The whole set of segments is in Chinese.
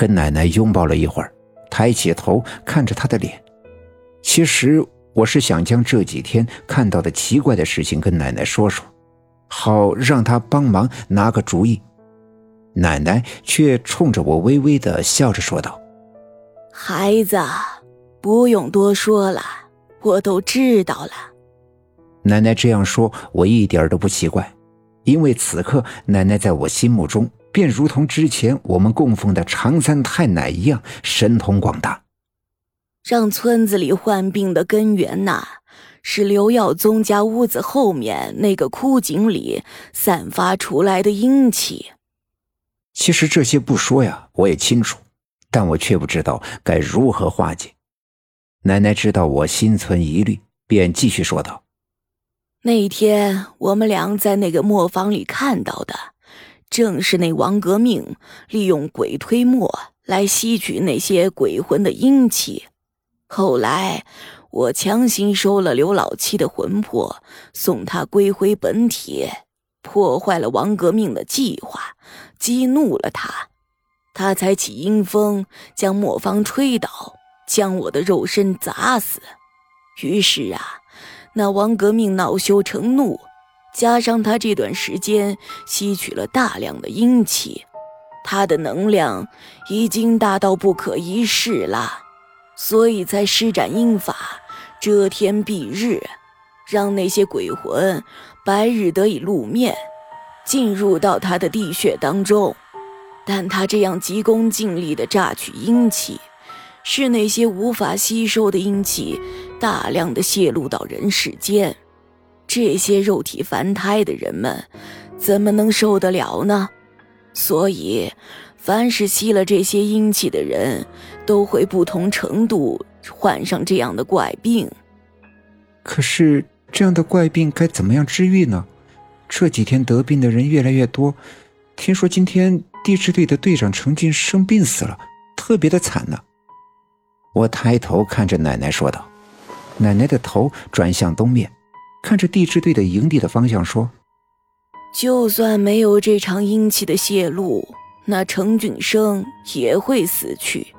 跟奶奶拥抱了一会儿，抬起头看着她的脸。其实我是想将这几天看到的奇怪的事情跟奶奶说说，好让她帮忙拿个主意。奶奶却冲着我微微的笑着说道：“孩子，不用多说了，我都知道了。”奶奶这样说，我一点都不奇怪，因为此刻奶奶在我心目中便如同之前我们供奉的常三太奶一样神通广大。让村子里患病的根源呐，是刘耀宗家屋子后面那个枯井里散发出来的阴气。其实这些不说呀，我也清楚，但我却不知道该如何化解。奶奶知道我心存疑虑，便继续说道。那天我们俩在那个磨坊里看到的，正是那王革命利用鬼推磨来吸取那些鬼魂的阴气。后来我强行收了刘老七的魂魄，送他归回本体，破坏了王革命的计划，激怒了他，他才起阴风将磨坊吹倒，将我的肉身砸死。于是啊。那王革命恼羞成怒，加上他这段时间吸取了大量的阴气，他的能量已经大到不可一世了，所以才施展阴法，遮天蔽日，让那些鬼魂白日得以露面，进入到他的地穴当中。但他这样急功近利的榨取阴气。是那些无法吸收的阴气，大量的泄露到人世间，这些肉体凡胎的人们，怎么能受得了呢？所以，凡是吸了这些阴气的人，都会不同程度患上这样的怪病。可是，这样的怪病该怎么样治愈呢？这几天得病的人越来越多，听说今天地质队的队长程俊生病死了，特别的惨呢。我抬头看着奶奶说道：“奶奶的头转向东面，看着地质队的营地的方向说：‘就算没有这场阴气的泄露，那程俊生也会死去，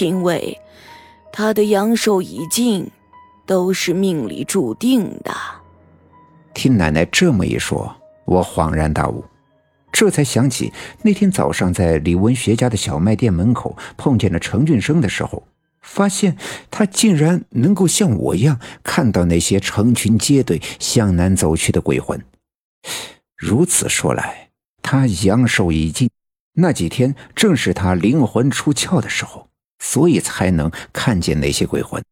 因为他的阳寿已尽，都是命里注定的。’”听奶奶这么一说，我恍然大悟，这才想起那天早上在李文学家的小卖店门口碰见了程俊生的时候。发现他竟然能够像我一样看到那些成群结队向南走去的鬼魂。如此说来，他阳寿已尽，那几天正是他灵魂出窍的时候，所以才能看见那些鬼魂。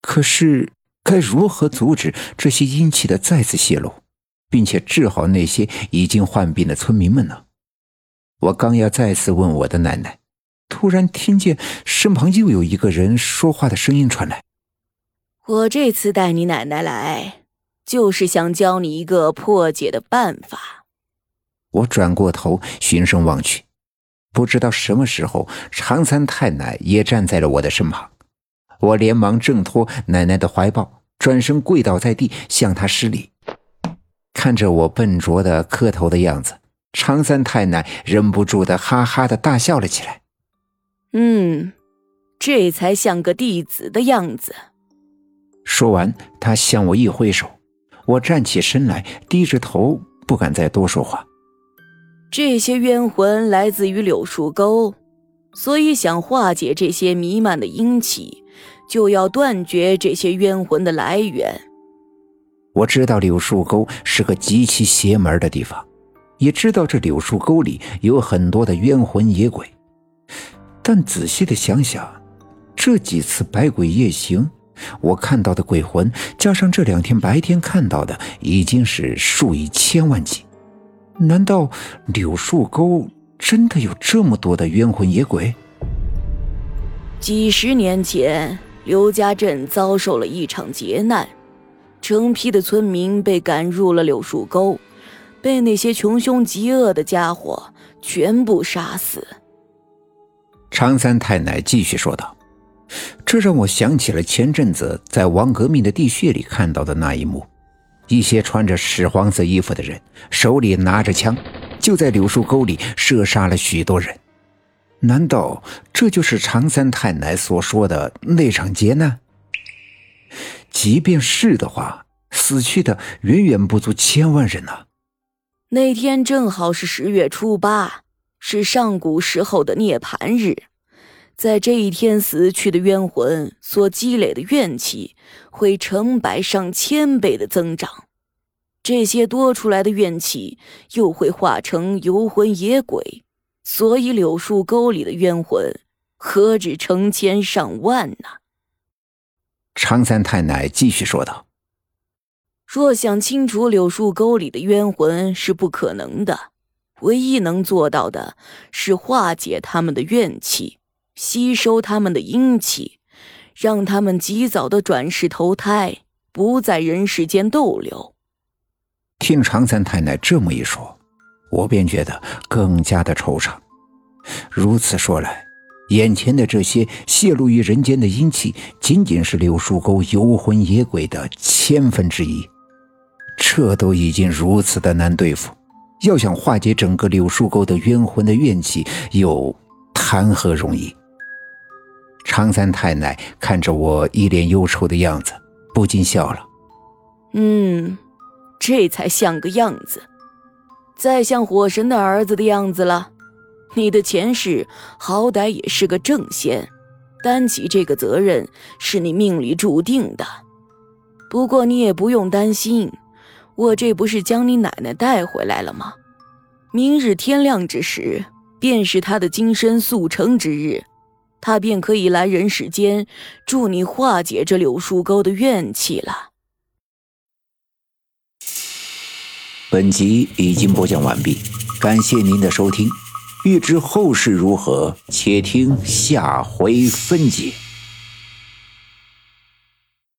可是，该如何阻止这些阴气的再次泄露，并且治好那些已经患病的村民们呢？我刚要再次问我的奶奶。突然听见身旁又有一个人说话的声音传来。我这次带你奶奶来，就是想教你一个破解的办法。我转过头循声望去，不知道什么时候，长三太奶也站在了我的身旁。我连忙挣脱奶奶的怀抱，转身跪倒在地，向她施礼。看着我笨拙的磕头的样子，长三太奶忍不住的哈哈的大笑了起来。嗯，这才像个弟子的样子。说完，他向我一挥手，我站起身来，低着头，不敢再多说话。这些冤魂来自于柳树沟，所以想化解这些弥漫的阴气，就要断绝这些冤魂的来源。我知道柳树沟是个极其邪门的地方，也知道这柳树沟里有很多的冤魂野鬼。但仔细的想想，这几次百鬼夜行，我看到的鬼魂，加上这两天白天看到的，已经是数以千万计。难道柳树沟真的有这么多的冤魂野鬼？几十年前，刘家镇遭受了一场劫难，成批的村民被赶入了柳树沟，被那些穷凶极恶的家伙全部杀死。常三太奶继续说道：“这让我想起了前阵子在王革命的地穴里看到的那一幕，一些穿着屎黄色衣服的人手里拿着枪，就在柳树沟里射杀了许多人。难道这就是常三太奶所说的那场劫难？即便是的话，死去的远远不足千万人呢。那天正好是十月初八，是上古时候的涅槃日。在这一天死去的冤魂所积累的怨气，会成百上千倍的增长。这些多出来的怨气，又会化成游魂野鬼。所以柳树沟里的冤魂，何止成千上万呢？常三太奶继续说道：“若想清除柳树沟里的冤魂是不可能的，唯一能做到的是化解他们的怨气，吸收他们的阴气，让他们及早的转世投胎，不在人世间逗留。”听常三太奶这么一说。我便觉得更加的惆怅。如此说来，眼前的这些泄露于人间的阴气，仅仅是柳树沟游魂野鬼的千分之一。这都已经如此的难对付，要想化解整个柳树沟的冤魂的怨气，又谈何容易？常三太奶看着我一脸忧愁的样子，不禁笑了。嗯，这才像个样子。再像火神的儿子的样子了，你的前世好歹也是个正仙，担起这个责任是你命里注定的。不过你也不用担心，我这不是将你奶奶带回来了吗？明日天亮之时，便是她的金身速成之日，她便可以来人世间助你化解这柳树沟的怨气了。本集已经播讲完毕，感谢您的收听。欲知后事如何，且听下回分解。